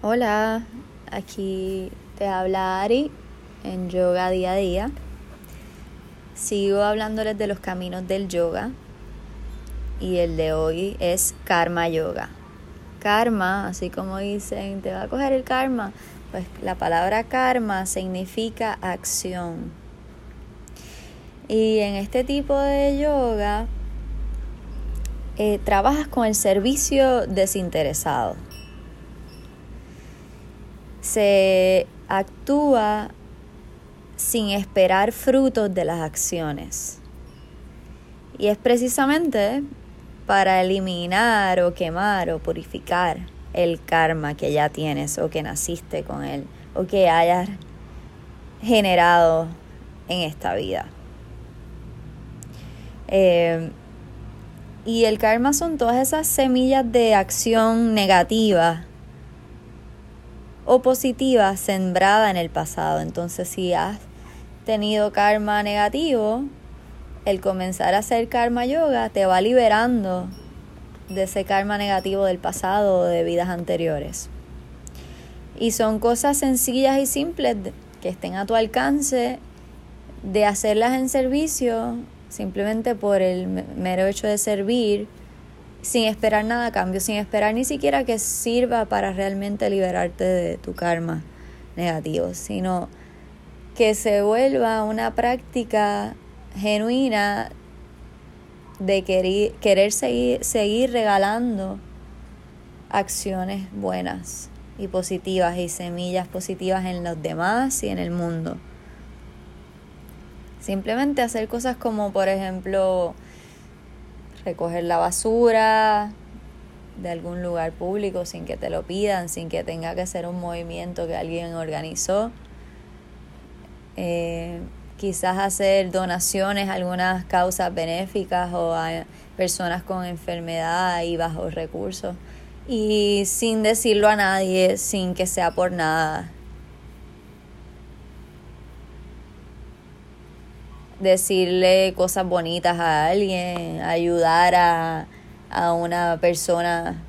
Hola, aquí te habla Ari en Yoga Día a Día. Sigo hablándoles de los caminos del yoga y el de hoy es Karma Yoga. Karma, así como dicen, te va a coger el karma, pues la palabra karma significa acción. Y en este tipo de yoga eh, trabajas con el servicio desinteresado se actúa sin esperar frutos de las acciones. Y es precisamente para eliminar o quemar o purificar el karma que ya tienes o que naciste con él o que hayas generado en esta vida. Eh, y el karma son todas esas semillas de acción negativa o positiva sembrada en el pasado. Entonces, si has tenido karma negativo, el comenzar a hacer karma yoga te va liberando de ese karma negativo del pasado o de vidas anteriores. Y son cosas sencillas y simples que estén a tu alcance de hacerlas en servicio simplemente por el mero hecho de servir sin esperar nada a cambio, sin esperar ni siquiera que sirva para realmente liberarte de tu karma negativo, sino que se vuelva una práctica genuina de querer, querer seguir, seguir regalando acciones buenas y positivas y semillas positivas en los demás y en el mundo. Simplemente hacer cosas como, por ejemplo, recoger la basura de algún lugar público sin que te lo pidan, sin que tenga que ser un movimiento que alguien organizó. Eh, quizás hacer donaciones a algunas causas benéficas o a personas con enfermedad y bajos recursos. Y sin decirlo a nadie, sin que sea por nada. Decirle cosas bonitas a alguien, ayudar a, a una persona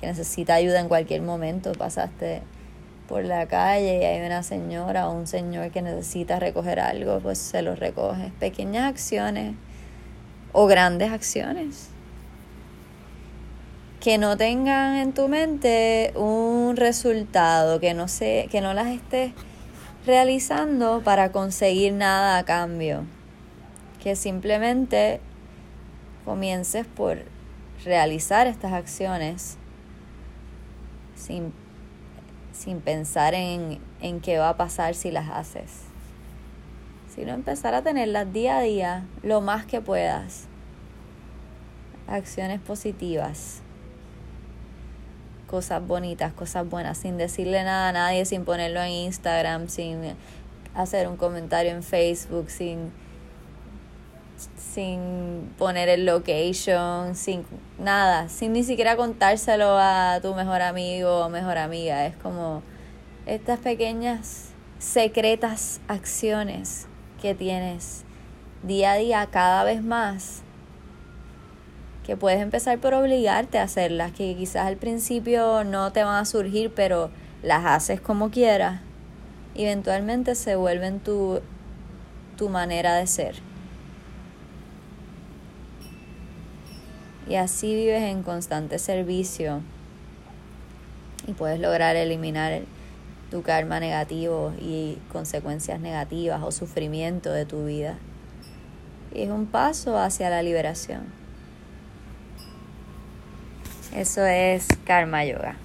que necesita ayuda en cualquier momento. Pasaste por la calle y hay una señora o un señor que necesita recoger algo, pues se lo recoge. Pequeñas acciones o grandes acciones que no tengan en tu mente un resultado, que no se, que no las estés realizando para conseguir nada a cambio. Que simplemente comiences por realizar estas acciones sin, sin pensar en, en qué va a pasar si las haces, sino empezar a tenerlas día a día lo más que puedas. Acciones positivas cosas bonitas, cosas buenas, sin decirle nada a nadie, sin ponerlo en Instagram, sin hacer un comentario en Facebook, sin, sin poner el location, sin nada, sin ni siquiera contárselo a tu mejor amigo o mejor amiga. Es como estas pequeñas secretas acciones que tienes día a día cada vez más que puedes empezar por obligarte a hacerlas, que quizás al principio no te van a surgir, pero las haces como quieras, eventualmente se vuelven tu, tu manera de ser. Y así vives en constante servicio y puedes lograr eliminar tu karma negativo y consecuencias negativas o sufrimiento de tu vida. Y es un paso hacia la liberación. Eso es Karma Yoga.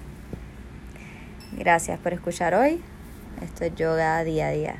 Gracias por escuchar hoy. Esto es yoga día a día.